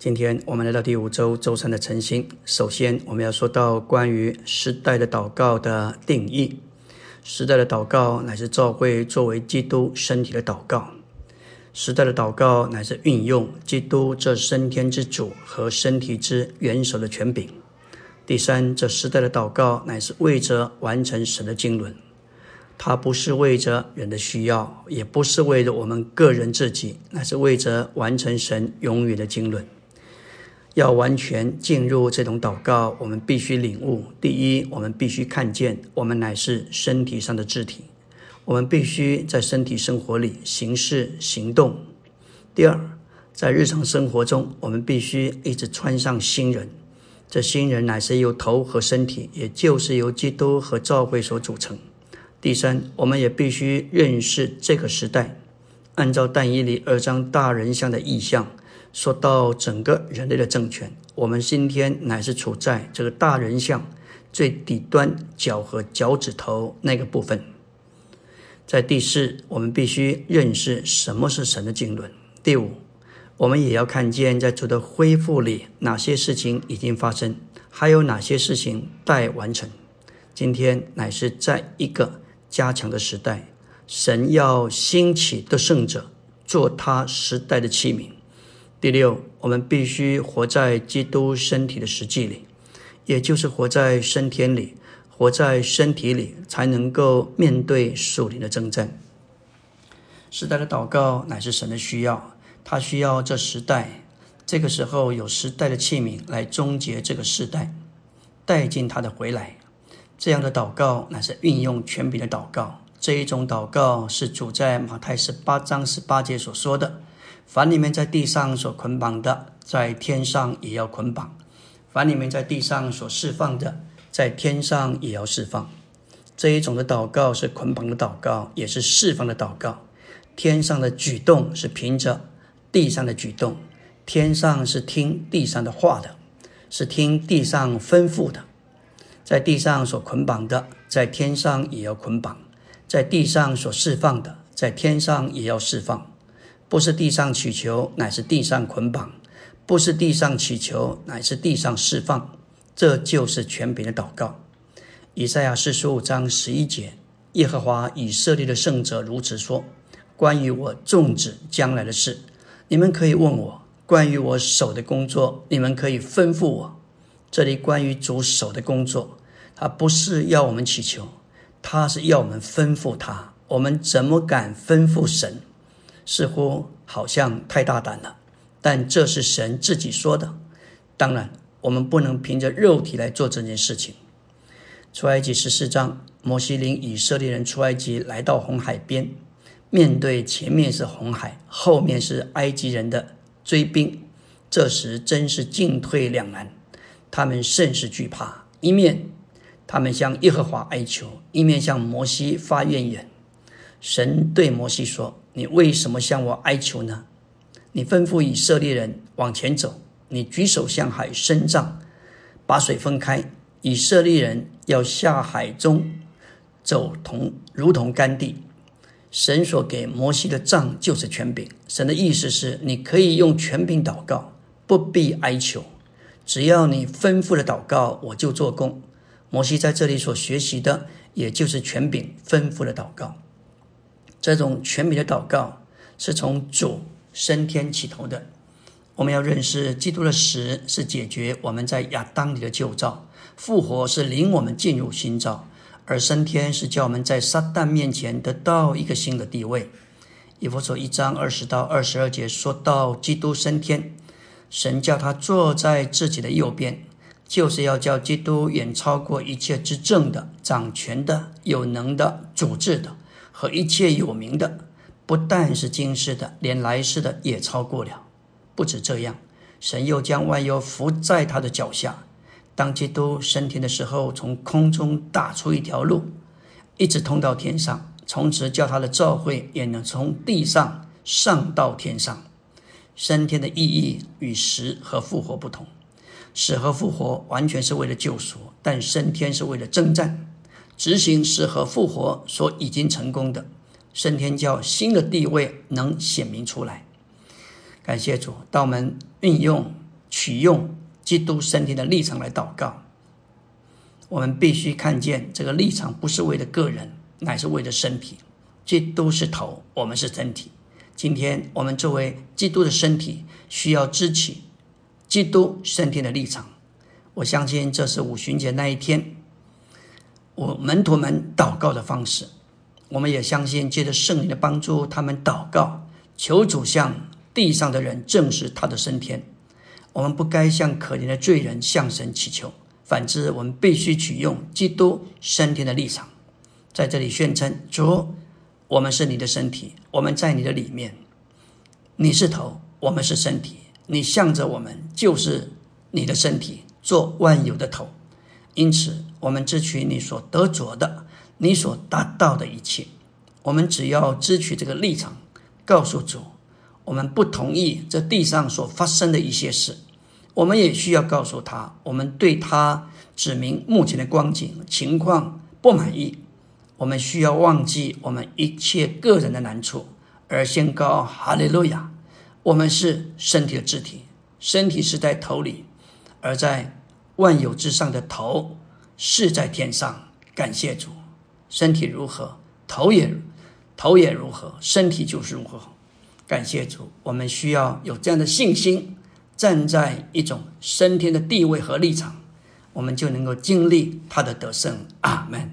今天我们来到第五周周三的晨星。首先，我们要说到关于时代的祷告的定义。时代的祷告乃是教会作为基督身体的祷告。时代的祷告乃是运用基督这升天之主和身体之元首的权柄。第三，这时代的祷告乃是为着完成神的经纶。它不是为着人的需要，也不是为着我们个人自己，乃是为着完成神永远的经纶。要完全进入这种祷告，我们必须领悟：第一，我们必须看见我们乃是身体上的肢体；我们必须在身体生活里行事行动。第二，在日常生活中，我们必须一直穿上新人。这新人乃是由头和身体，也就是由基督和教会所组成。第三，我们也必须认识这个时代。按照但以理二章大人像的意象，说到整个人类的政权，我们今天乃是处在这个大人像最底端脚和脚趾头那个部分。在第四，我们必须认识什么是神的经纶。第五，我们也要看见在主的恢复里，哪些事情已经发生，还有哪些事情待完成。今天乃是在一个。加强的时代，神要兴起的圣者做他时代的器皿。第六，我们必须活在基督身体的实际里，也就是活在升天里，活在身体里，才能够面对属灵的征战。时代的祷告乃是神的需要，他需要这时代，这个时候有时代的器皿来终结这个时代，带进他的回来。这样的祷告乃是运用权柄的祷告。这一种祷告是主在马太十八章十八节所说的：“凡你们在地上所捆绑的，在天上也要捆绑；凡你们在地上所释放的，在天上也要释放。”这一种的祷告是捆绑的祷告，也是释放的祷告。天上的举动是凭着地上的举动，天上是听地上的话的，是听地上吩咐的。在地上所捆绑的，在天上也要捆绑；在地上所释放的，在天上也要释放。不是地上祈求，乃是地上捆绑；不是地上祈求，乃是地上释放。这就是权柄的祷告。以赛亚四十五章十一节：耶和华以色列的圣者如此说：“关于我种植将来的事，你们可以问我；关于我手的工作，你们可以吩咐我。”这里关于主手的工作。他不是要我们祈求，他是要我们吩咐他。我们怎么敢吩咐神？似乎好像太大胆了。但这是神自己说的。当然，我们不能凭着肉体来做这件事情。出埃及十四章，摩西领以色列人出埃及，来到红海边，面对前面是红海，后面是埃及人的追兵。这时真是进退两难，他们甚是惧怕，一面。他们向耶和华哀求，一面向摩西发怨言。神对摩西说：“你为什么向我哀求呢？你吩咐以色列人往前走，你举手向海伸杖，把水分开。以色列人要下海中走，同如同干地。神所给摩西的杖就是权柄。神的意思是，你可以用权柄祷告，不必哀求，只要你吩咐的祷告，我就做工。”摩西在这里所学习的，也就是权柄吩咐的祷告。这种全美的祷告是从主升天起头的。我们要认识，基督的死是解决我们在亚当里的旧造，复活是领我们进入新造，而升天是叫我们在撒旦面前得到一个新的地位。以弗所一章二十到二十二节说到，基督升天，神叫他坐在自己的右边。就是要叫基督远超过一切执政的、掌权的、有能的、主治的和一切有名的，不但是今世的，连来世的也超过了。不止这样，神又将万有伏在他的脚下。当基督升天的时候，从空中打出一条路，一直通到天上，从此叫他的召会也能从地上上到天上。升天的意义与死和复活不同。死和复活完全是为了救赎，但升天是为了征战。执行是和复活所已经成功的升天，教新的地位能显明出来。感谢主，当我们运用取用基督升天的立场来祷告。我们必须看见这个立场不是为了个人，乃是为了身体。基督是头，我们是身体。今天我们作为基督的身体，需要支起基督升天的立场。我相信这是五旬节那一天，我门徒们祷告的方式。我们也相信，借着圣灵的帮助，他们祷告，求主向地上的人证实他的升天。我们不该向可怜的罪人向神祈求，反之，我们必须取用基督升天的立场，在这里宣称主。我们是你的身体，我们在你的里面。你是头，我们是身体。你向着我们，就是你的身体，做万有的头。因此，我们支取你所得着的，你所达到的一切。我们只要支取这个立场，告诉主，我们不同意这地上所发生的一些事。我们也需要告诉他，我们对他指明目前的光景情况不满意。我们需要忘记我们一切个人的难处，而宣告哈利路亚。我们是身体的肢体，身体是在头里，而在万有之上的头是在天上。感谢主，身体如何，头也头也如何，身体就是如何。感谢主，我们需要有这样的信心，站在一种升天的地位和立场，我们就能够经历他的得胜。阿门。